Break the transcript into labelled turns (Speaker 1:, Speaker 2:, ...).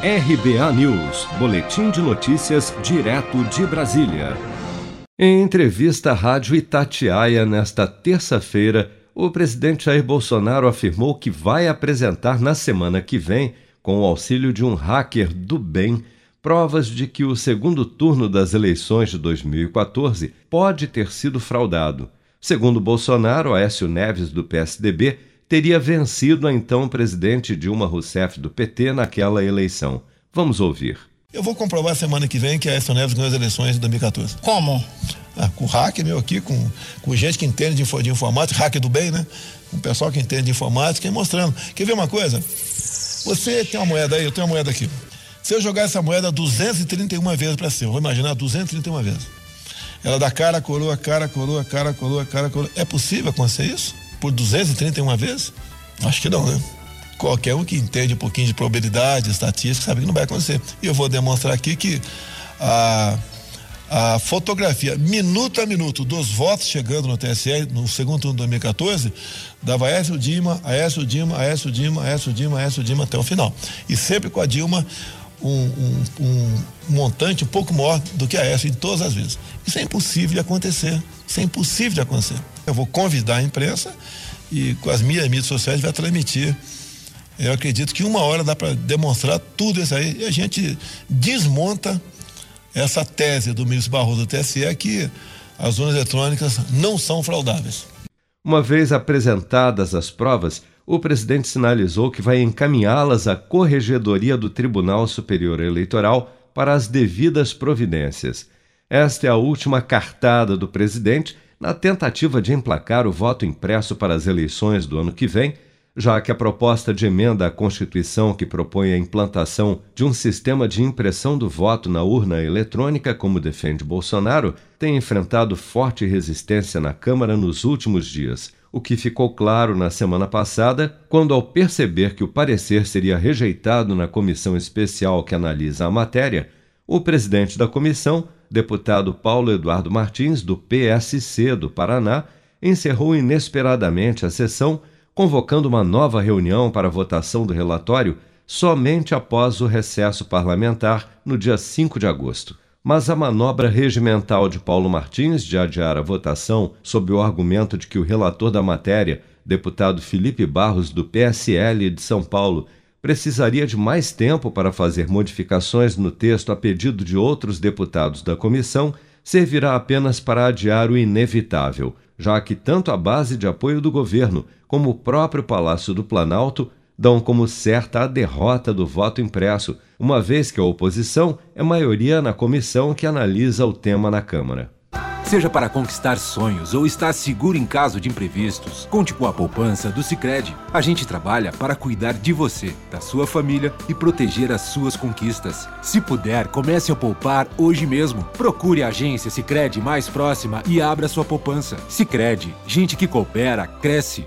Speaker 1: RBA News, Boletim de Notícias, direto de Brasília. Em entrevista à Rádio Itatiaia nesta terça-feira, o presidente Jair Bolsonaro afirmou que vai apresentar na semana que vem, com o auxílio de um hacker do bem, provas de que o segundo turno das eleições de 2014 pode ter sido fraudado. Segundo Bolsonaro, Aécio Neves, do PSDB, teria vencido a então presidente Dilma Rousseff do PT naquela eleição. Vamos ouvir.
Speaker 2: Eu vou comprovar semana que vem que a Aécio Neves ganhou as eleições de 2014.
Speaker 3: Como?
Speaker 2: Ah, com hacker meu aqui, com, com gente que entende de, de informática, hacker do bem, né? Com pessoal que entende de informática e mostrando. Quer ver uma coisa? Você tem uma moeda aí, eu tenho uma moeda aqui. Se eu jogar essa moeda 231 vezes para cima, vou imaginar 231 vezes. Ela dá cara, coroa, cara, coroa, cara, coroa, cara, coroa. É possível acontecer isso? Por 231 vezes? Acho que não, né? Qualquer um que entende um pouquinho de probabilidade, estatística, sabe que não vai acontecer. E eu vou demonstrar aqui que a, a fotografia, minuto a minuto, dos votos chegando no TSE, no segundo turno de 2014, dava Aécio Dilma, Aécio Dilma, Aécio Dilma, Aécio Dilma, Aécio Dilma até o final. E sempre com a Dilma um, um, um, montante um pouco maior do que a Aécio em todas as vezes. Isso é impossível de acontecer. Isso é impossível de acontecer. Eu vou convidar a imprensa e com as minhas mídias sociais vai transmitir. Eu acredito que uma hora dá para demonstrar tudo isso aí e a gente desmonta essa tese do ministro Barroso do TSE que as urnas eletrônicas não são fraudáveis.
Speaker 1: Uma vez apresentadas as provas, o presidente sinalizou que vai encaminhá-las à Corregedoria do Tribunal Superior Eleitoral para as devidas providências. Esta é a última cartada do presidente na tentativa de emplacar o voto impresso para as eleições do ano que vem, já que a proposta de emenda à Constituição que propõe a implantação de um sistema de impressão do voto na urna eletrônica, como defende Bolsonaro, tem enfrentado forte resistência na Câmara nos últimos dias. O que ficou claro na semana passada, quando, ao perceber que o parecer seria rejeitado na comissão especial que analisa a matéria, o presidente da comissão deputado Paulo Eduardo Martins, do PSC do Paraná, encerrou inesperadamente a sessão, convocando uma nova reunião para votação do relatório somente após o recesso parlamentar no dia 5 de agosto. Mas a manobra regimental de Paulo Martins de adiar a votação sob o argumento de que o relator da matéria, deputado Felipe Barros, do PSL de São Paulo, precisaria de mais tempo para fazer modificações no texto a pedido de outros deputados da comissão, servirá apenas para adiar o inevitável, já que tanto a base de apoio do governo como o próprio Palácio do Planalto dão como certa a derrota do voto impresso, uma vez que a oposição é maioria na comissão que analisa o tema na Câmara.
Speaker 4: Seja para conquistar sonhos ou estar seguro em caso de imprevistos, conte com a poupança do Sicredi. A gente trabalha para cuidar de você, da sua família e proteger as suas conquistas. Se puder, comece a poupar hoje mesmo. Procure a agência Sicredi mais próxima e abra sua poupança. Sicredi, gente que coopera cresce.